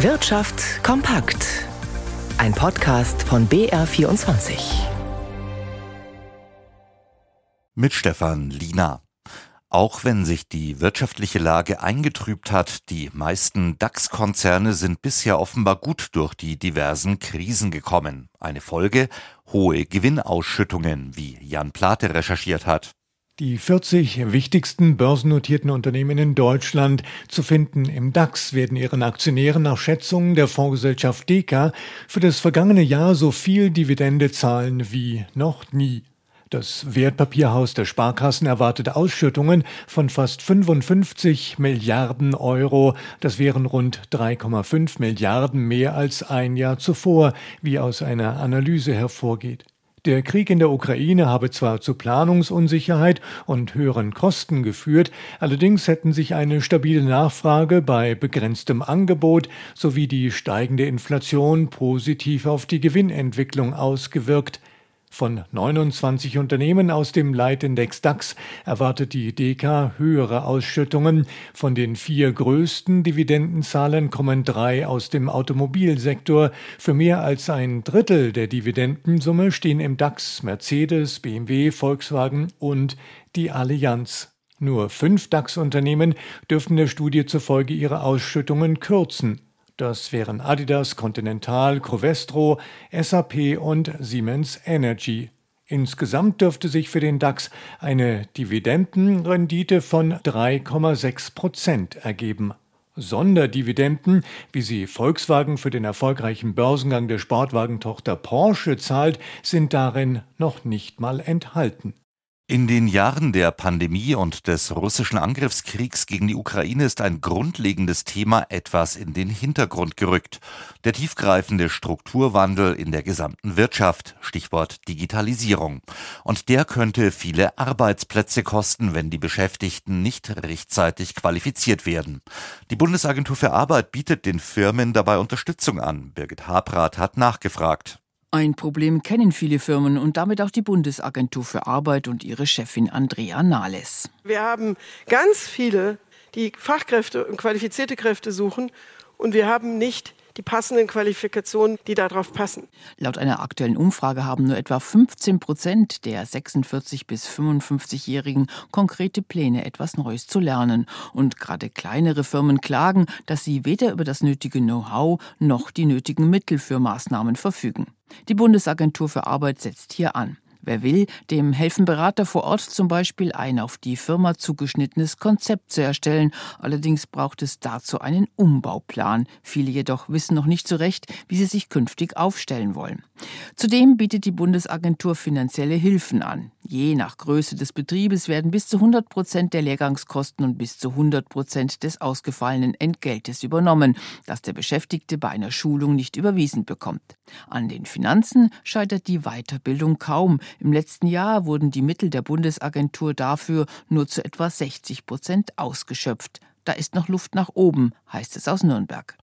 Wirtschaft kompakt. Ein Podcast von BR24. Mit Stefan Lina. Auch wenn sich die wirtschaftliche Lage eingetrübt hat, die meisten DAX-Konzerne sind bisher offenbar gut durch die diversen Krisen gekommen. Eine Folge hohe Gewinnausschüttungen, wie Jan Plate recherchiert hat. Die 40 wichtigsten börsennotierten Unternehmen in Deutschland zu finden im DAX werden ihren Aktionären nach Schätzungen der Fondsgesellschaft Deka für das vergangene Jahr so viel Dividende zahlen wie noch nie. Das Wertpapierhaus der Sparkassen erwartet Ausschüttungen von fast 55 Milliarden Euro. Das wären rund 3,5 Milliarden mehr als ein Jahr zuvor, wie aus einer Analyse hervorgeht. Der Krieg in der Ukraine habe zwar zu Planungsunsicherheit und höheren Kosten geführt, allerdings hätten sich eine stabile Nachfrage bei begrenztem Angebot sowie die steigende Inflation positiv auf die Gewinnentwicklung ausgewirkt. Von 29 Unternehmen aus dem Leitindex DAX erwartet die DK höhere Ausschüttungen. Von den vier größten Dividendenzahlen kommen drei aus dem Automobilsektor. Für mehr als ein Drittel der Dividendensumme stehen im DAX Mercedes, BMW, Volkswagen und die Allianz. Nur fünf DAX-Unternehmen dürften der Studie zufolge ihre Ausschüttungen kürzen. Das wären Adidas, Continental, Covestro, SAP und Siemens Energy. Insgesamt dürfte sich für den DAX eine Dividendenrendite von 3,6 Prozent ergeben. Sonderdividenden, wie sie Volkswagen für den erfolgreichen Börsengang der Sportwagentochter Porsche zahlt, sind darin noch nicht mal enthalten. In den Jahren der Pandemie und des russischen Angriffskriegs gegen die Ukraine ist ein grundlegendes Thema etwas in den Hintergrund gerückt. Der tiefgreifende Strukturwandel in der gesamten Wirtschaft, Stichwort Digitalisierung. Und der könnte viele Arbeitsplätze kosten, wenn die Beschäftigten nicht rechtzeitig qualifiziert werden. Die Bundesagentur für Arbeit bietet den Firmen dabei Unterstützung an. Birgit Habrath hat nachgefragt. Ein Problem kennen viele Firmen und damit auch die Bundesagentur für Arbeit und ihre Chefin Andrea Nahles. Wir haben ganz viele, die Fachkräfte und qualifizierte Kräfte suchen und wir haben nicht die passenden Qualifikationen, die darauf passen. Laut einer aktuellen Umfrage haben nur etwa 15 Prozent der 46 bis 55-Jährigen konkrete Pläne, etwas Neues zu lernen. Und gerade kleinere Firmen klagen, dass sie weder über das nötige Know-how noch die nötigen Mittel für Maßnahmen verfügen. Die Bundesagentur für Arbeit setzt hier an. Wer will, dem helfen Berater vor Ort zum Beispiel ein auf die Firma zugeschnittenes Konzept zu erstellen. Allerdings braucht es dazu einen Umbauplan. Viele jedoch wissen noch nicht so recht, wie sie sich künftig aufstellen wollen. Zudem bietet die Bundesagentur finanzielle Hilfen an. Je nach Größe des Betriebes werden bis zu 100 Prozent der Lehrgangskosten und bis zu 100 Prozent des ausgefallenen Entgeltes übernommen, das der Beschäftigte bei einer Schulung nicht überwiesen bekommt. An den Finanzen scheitert die Weiterbildung kaum. Im letzten Jahr wurden die Mittel der Bundesagentur dafür nur zu etwa 60 Prozent ausgeschöpft. Da ist noch Luft nach oben, heißt es aus Nürnberg.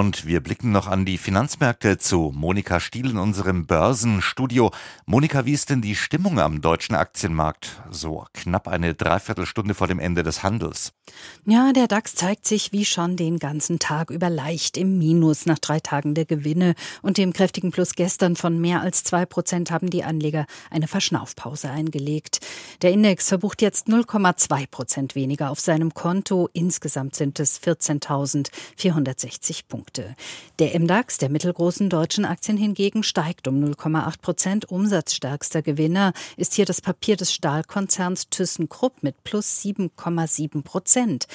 Und wir blicken noch an die Finanzmärkte zu Monika Stiel in unserem Börsenstudio. Monika, wie ist denn die Stimmung am deutschen Aktienmarkt? So knapp eine Dreiviertelstunde vor dem Ende des Handels. Ja, der DAX zeigt sich wie schon den ganzen Tag über leicht im Minus nach drei Tagen der Gewinne und dem kräftigen Plus gestern von mehr als zwei Prozent haben die Anleger eine Verschnaufpause eingelegt. Der Index verbucht jetzt 0,2 Prozent weniger auf seinem Konto. Insgesamt sind es 14.460 Punkte. Punkte. Der MDAX der mittelgroßen deutschen Aktien hingegen steigt um 0,8 Prozent. Umsatzstärkster Gewinner ist hier das Papier des Stahlkonzerns ThyssenKrupp mit plus 7,7 Prozent.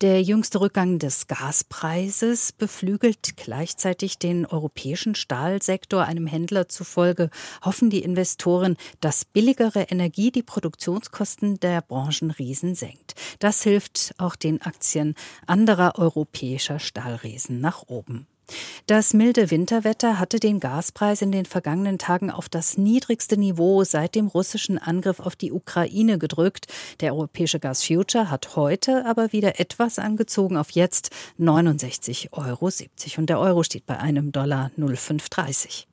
Der jüngste Rückgang des Gaspreises beflügelt gleichzeitig den europäischen Stahlsektor. Einem Händler zufolge hoffen die Investoren, dass billigere Energie die Produktionskosten der Branchenriesen senkt. Das hilft auch den Aktien anderer europäischer Stahlriesen nach oben oben. Das milde Winterwetter hatte den Gaspreis in den vergangenen Tagen auf das niedrigste Niveau seit dem russischen Angriff auf die Ukraine gedrückt. Der europäische Gasfuture hat heute aber wieder etwas angezogen auf jetzt 69,70 Euro und der Euro steht bei einem Dollar 0,530.